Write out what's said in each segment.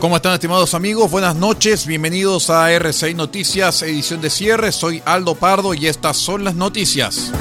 ¿Cómo están estimados amigos? Buenas noches, bienvenidos a RCI Noticias, edición de cierre. Soy Aldo Pardo y estas son las noticias.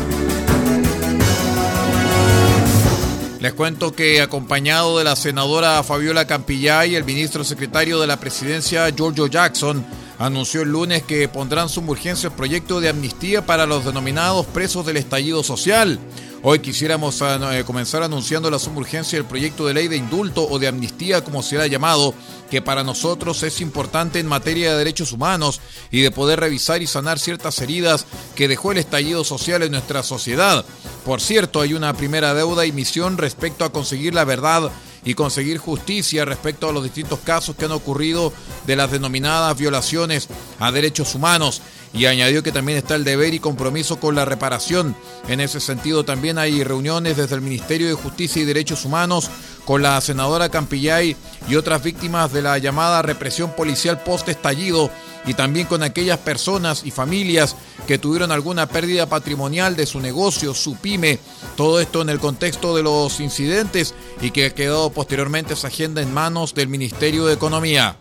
Les cuento que acompañado de la senadora Fabiola Campillay, el ministro secretario de la presidencia Giorgio Jackson, anunció el lunes que pondrán su urgencia el proyecto de amnistía para los denominados presos del estallido social. Hoy quisiéramos eh, comenzar anunciando la urgencia del proyecto de ley de indulto o de amnistía, como se ha llamado, que para nosotros es importante en materia de derechos humanos y de poder revisar y sanar ciertas heridas que dejó el estallido social en nuestra sociedad. Por cierto, hay una primera deuda y misión respecto a conseguir la verdad y conseguir justicia respecto a los distintos casos que han ocurrido de las denominadas violaciones a derechos humanos y añadió que también está el deber y compromiso con la reparación. En ese sentido también hay reuniones desde el Ministerio de Justicia y Derechos Humanos con la senadora Campillay y otras víctimas de la llamada represión policial post-estallido y también con aquellas personas y familias que tuvieron alguna pérdida patrimonial de su negocio, su pyme, todo esto en el contexto de los incidentes y que ha quedado posteriormente esa agenda en manos del Ministerio de Economía.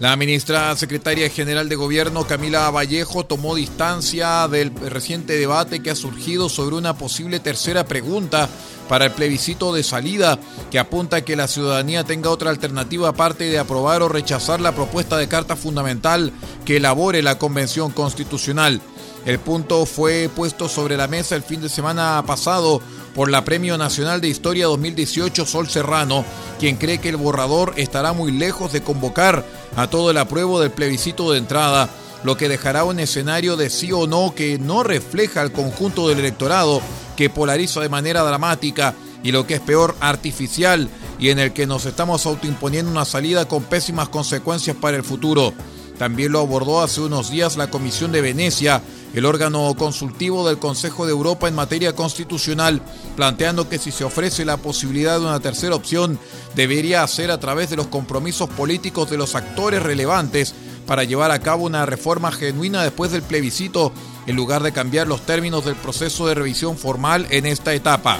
La ministra secretaria general de Gobierno, Camila Vallejo, tomó distancia del reciente debate que ha surgido sobre una posible tercera pregunta para el plebiscito de salida que apunta a que la ciudadanía tenga otra alternativa aparte de aprobar o rechazar la propuesta de carta fundamental que elabore la Convención Constitucional. El punto fue puesto sobre la mesa el fin de semana pasado por la Premio Nacional de Historia 2018 Sol Serrano, quien cree que el borrador estará muy lejos de convocar a todo el apruebo del plebiscito de entrada, lo que dejará un escenario de sí o no que no refleja el conjunto del electorado, que polariza de manera dramática y lo que es peor, artificial, y en el que nos estamos autoimponiendo una salida con pésimas consecuencias para el futuro. También lo abordó hace unos días la Comisión de Venecia, el órgano consultivo del Consejo de Europa en materia constitucional, planteando que si se ofrece la posibilidad de una tercera opción, debería ser a través de los compromisos políticos de los actores relevantes para llevar a cabo una reforma genuina después del plebiscito, en lugar de cambiar los términos del proceso de revisión formal en esta etapa.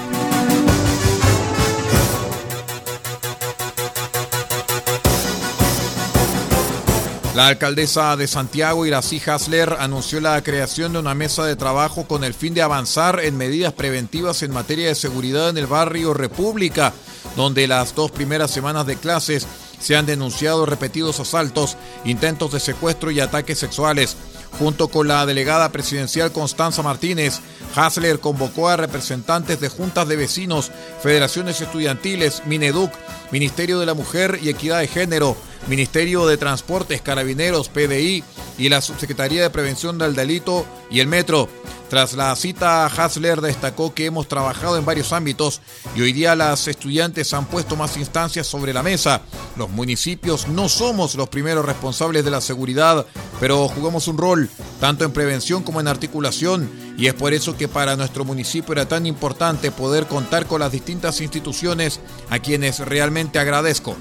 La alcaldesa de Santiago, Irací Hasler, anunció la creación de una mesa de trabajo con el fin de avanzar en medidas preventivas en materia de seguridad en el barrio República, donde las dos primeras semanas de clases se han denunciado repetidos asaltos, intentos de secuestro y ataques sexuales. Junto con la delegada presidencial Constanza Martínez, Hasler convocó a representantes de juntas de vecinos, federaciones estudiantiles, Mineduc, Ministerio de la Mujer y Equidad de Género, Ministerio de Transportes, Carabineros, PDI y la Subsecretaría de Prevención del Delito y el Metro. Tras la cita, Hasler destacó que hemos trabajado en varios ámbitos y hoy día las estudiantes han puesto más instancias sobre la mesa. Los municipios no somos los primeros responsables de la seguridad, pero jugamos un rol tanto en prevención como en articulación y es por eso que para nuestro municipio era tan importante poder contar con las distintas instituciones a quienes realmente agradezco.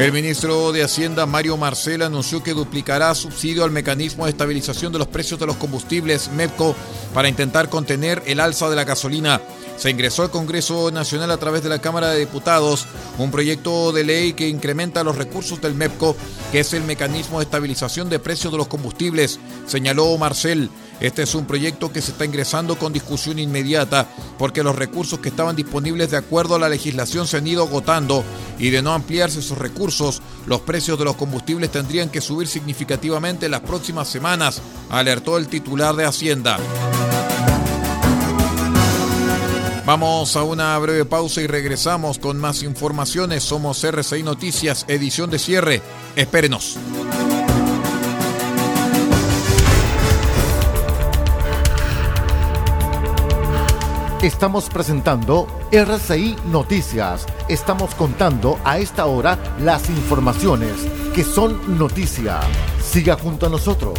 El ministro de Hacienda, Mario Marcel, anunció que duplicará subsidio al mecanismo de estabilización de los precios de los combustibles MEPCO para intentar contener el alza de la gasolina. Se ingresó al Congreso Nacional a través de la Cámara de Diputados un proyecto de ley que incrementa los recursos del MEPCO, que es el mecanismo de estabilización de precios de los combustibles, señaló Marcel. Este es un proyecto que se está ingresando con discusión inmediata porque los recursos que estaban disponibles de acuerdo a la legislación se han ido agotando y de no ampliarse esos recursos, los precios de los combustibles tendrían que subir significativamente en las próximas semanas, alertó el titular de Hacienda. Vamos a una breve pausa y regresamos con más informaciones. Somos RCI Noticias, edición de cierre. Espérenos. Estamos presentando RCI Noticias. Estamos contando a esta hora las informaciones que son noticia. Siga junto a nosotros.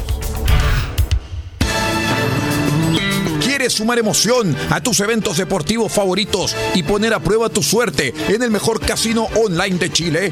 ¿Quieres sumar emoción a tus eventos deportivos favoritos y poner a prueba tu suerte en el mejor casino online de Chile?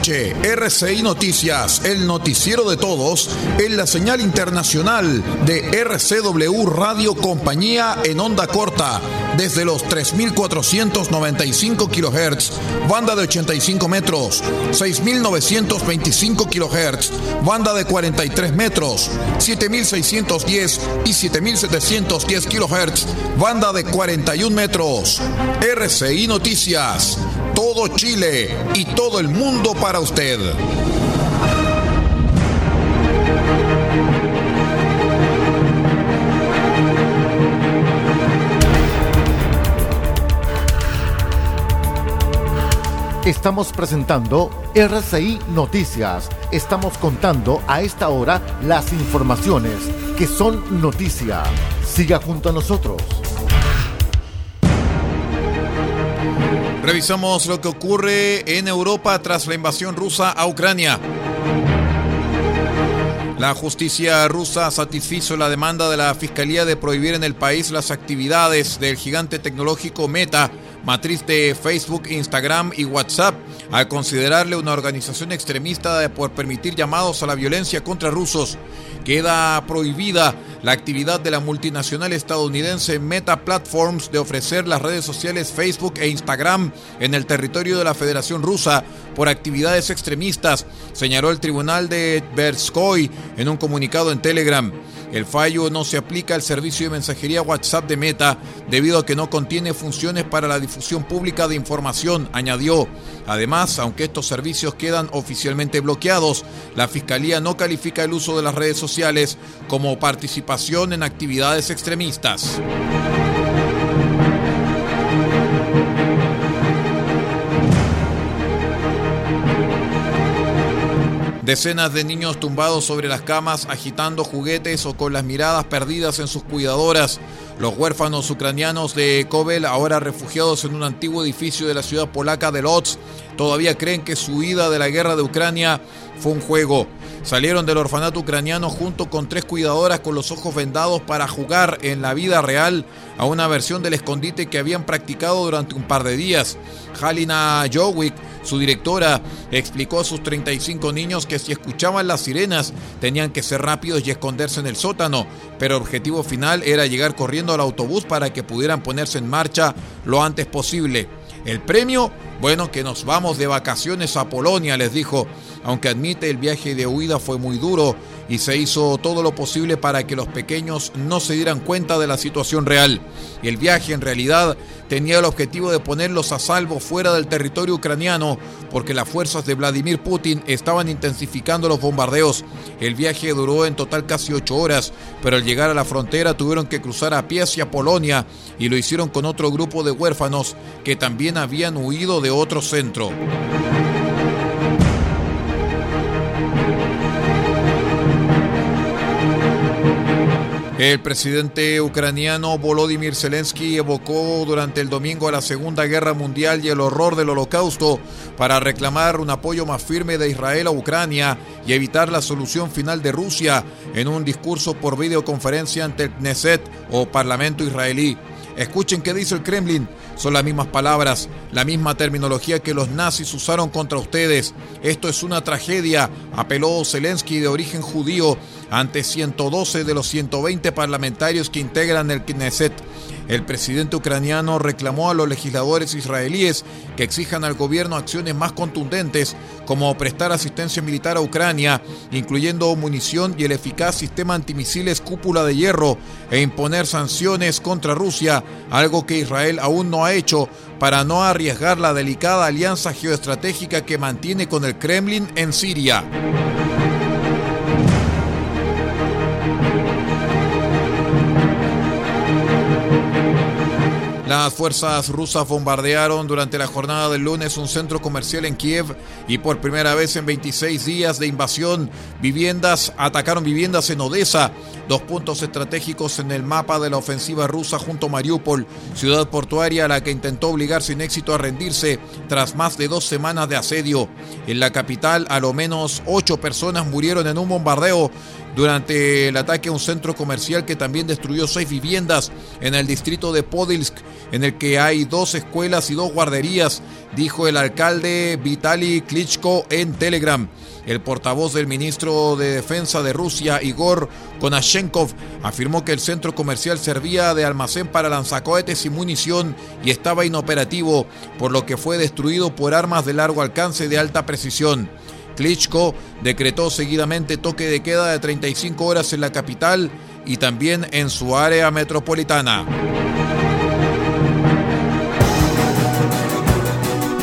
Escuche RCI Noticias, el noticiero de todos, en la señal internacional de RCW Radio Compañía en onda corta, desde los 3.495 kHz, banda de 85 metros, 6.925 kHz, banda de 43 metros, 7.610 y 7.710 kHz, banda de 41 metros. RCI Noticias, todo Chile y todo el mundo para usted. Estamos presentando RCI Noticias. Estamos contando a esta hora las informaciones que son noticia. Siga junto a nosotros. Revisamos lo que ocurre en Europa tras la invasión rusa a Ucrania. La justicia rusa satisfizo la demanda de la Fiscalía de prohibir en el país las actividades del gigante tecnológico Meta, matriz de Facebook, Instagram y WhatsApp, al considerarle una organización extremista por permitir llamados a la violencia contra rusos. Queda prohibida la actividad de la multinacional estadounidense Meta Platforms de ofrecer las redes sociales Facebook e Instagram en el territorio de la Federación Rusa por actividades extremistas, señaló el tribunal de Berskoy en un comunicado en Telegram. El fallo no se aplica al servicio de mensajería WhatsApp de Meta debido a que no contiene funciones para la difusión pública de información, añadió. Además, aunque estos servicios quedan oficialmente bloqueados, la Fiscalía no califica el uso de las redes sociales como participación en actividades extremistas. Decenas de niños tumbados sobre las camas, agitando juguetes o con las miradas perdidas en sus cuidadoras. Los huérfanos ucranianos de Kovel, ahora refugiados en un antiguo edificio de la ciudad polaca de Lodz, todavía creen que su huida de la guerra de Ucrania fue un juego. Salieron del orfanato ucraniano junto con tres cuidadoras con los ojos vendados para jugar en la vida real a una versión del escondite que habían practicado durante un par de días. Halina Jowick Su directora explicó a sus 35 niños que si escuchaban las sirenas tenían que ser rápidos y esconderse en el sótano, pero el objetivo final era llegar corriendo al autobús para que pudieran ponerse en marcha lo antes posible. El premio, bueno, que nos vamos de vacaciones a Polonia, les dijo, aunque admite el viaje de huida fue muy duro y se hizo todo lo posible para que los pequeños no se dieran cuenta de la situación real. El viaje en realidad tenía el objetivo de ponerlos a salvo fuera del territorio ucraniano porque las fuerzas de Vladimir Putin estaban intensificando los bombardeos. El viaje duró en total casi ocho horas, pero al llegar a la frontera tuvieron que cruzar a pie hacia Polonia y lo hicieron con otro grupo de huérfanos que también habían huido de otro centro. El presidente ucraniano Volodymyr Zelensky evocó durante el domingo a la Segunda Guerra Mundial y el horror del Holocausto para reclamar un apoyo más firme de Israel a Ucrania y evitar la solución final de Rusia en un discurso por videoconferencia ante el Knesset o Parlamento israelí. Escuchen qué dice el Kremlin. Son las mismas palabras, la misma terminología que los nazis usaron contra ustedes. Esto es una tragedia, apeló Zelensky de origen judío ante 112 de los 120 parlamentarios que integran el Knesset. El presidente ucraniano reclamó a los legisladores israelíes que exijan al gobierno acciones más contundentes, como prestar asistencia militar a Ucrania, incluyendo munición y el eficaz sistema antimisiles cúpula de hierro, e imponer sanciones contra Rusia, algo que Israel aún no ha hecho para no arriesgar la delicada alianza geoestratégica que mantiene con el Kremlin en Siria. Las fuerzas rusas bombardearon durante la jornada del lunes un centro comercial en Kiev y por primera vez en 26 días de invasión, viviendas atacaron viviendas en Odessa, dos puntos estratégicos en el mapa de la ofensiva rusa junto a Mariupol, ciudad portuaria a la que intentó obligar sin éxito a rendirse tras más de dos semanas de asedio. En la capital, a lo menos ocho personas murieron en un bombardeo durante el ataque a un centro comercial que también destruyó seis viviendas en el distrito de Podilsk, en el que hay dos escuelas y dos guarderías, dijo el alcalde Vitaly Klitschko en Telegram. El portavoz del ministro de Defensa de Rusia, Igor Konashenkov, afirmó que el centro comercial servía de almacén para lanzacohetes y munición y estaba inoperativo, por lo que fue destruido por armas de largo alcance de alta precisión. Klitschko decretó seguidamente toque de queda de 35 horas en la capital y también en su área metropolitana.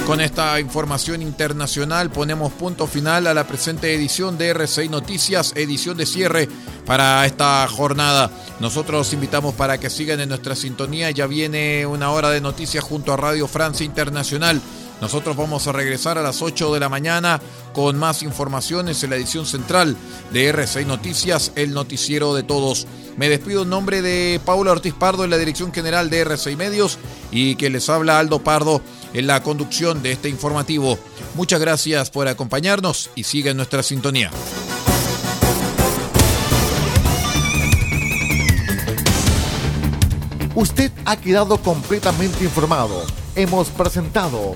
Con esta información internacional ponemos punto final a la presente edición de R6 Noticias, edición de cierre para esta jornada. Nosotros invitamos para que sigan en nuestra sintonía. Ya viene una hora de noticias junto a Radio Francia Internacional. Nosotros vamos a regresar a las 8 de la mañana con más informaciones en la edición central de R6 Noticias, el noticiero de todos. Me despido en nombre de Paula Ortiz Pardo en la dirección general de R6 Medios y que les habla Aldo Pardo en la conducción de este informativo. Muchas gracias por acompañarnos y siga en nuestra sintonía. Usted ha quedado completamente informado. Hemos presentado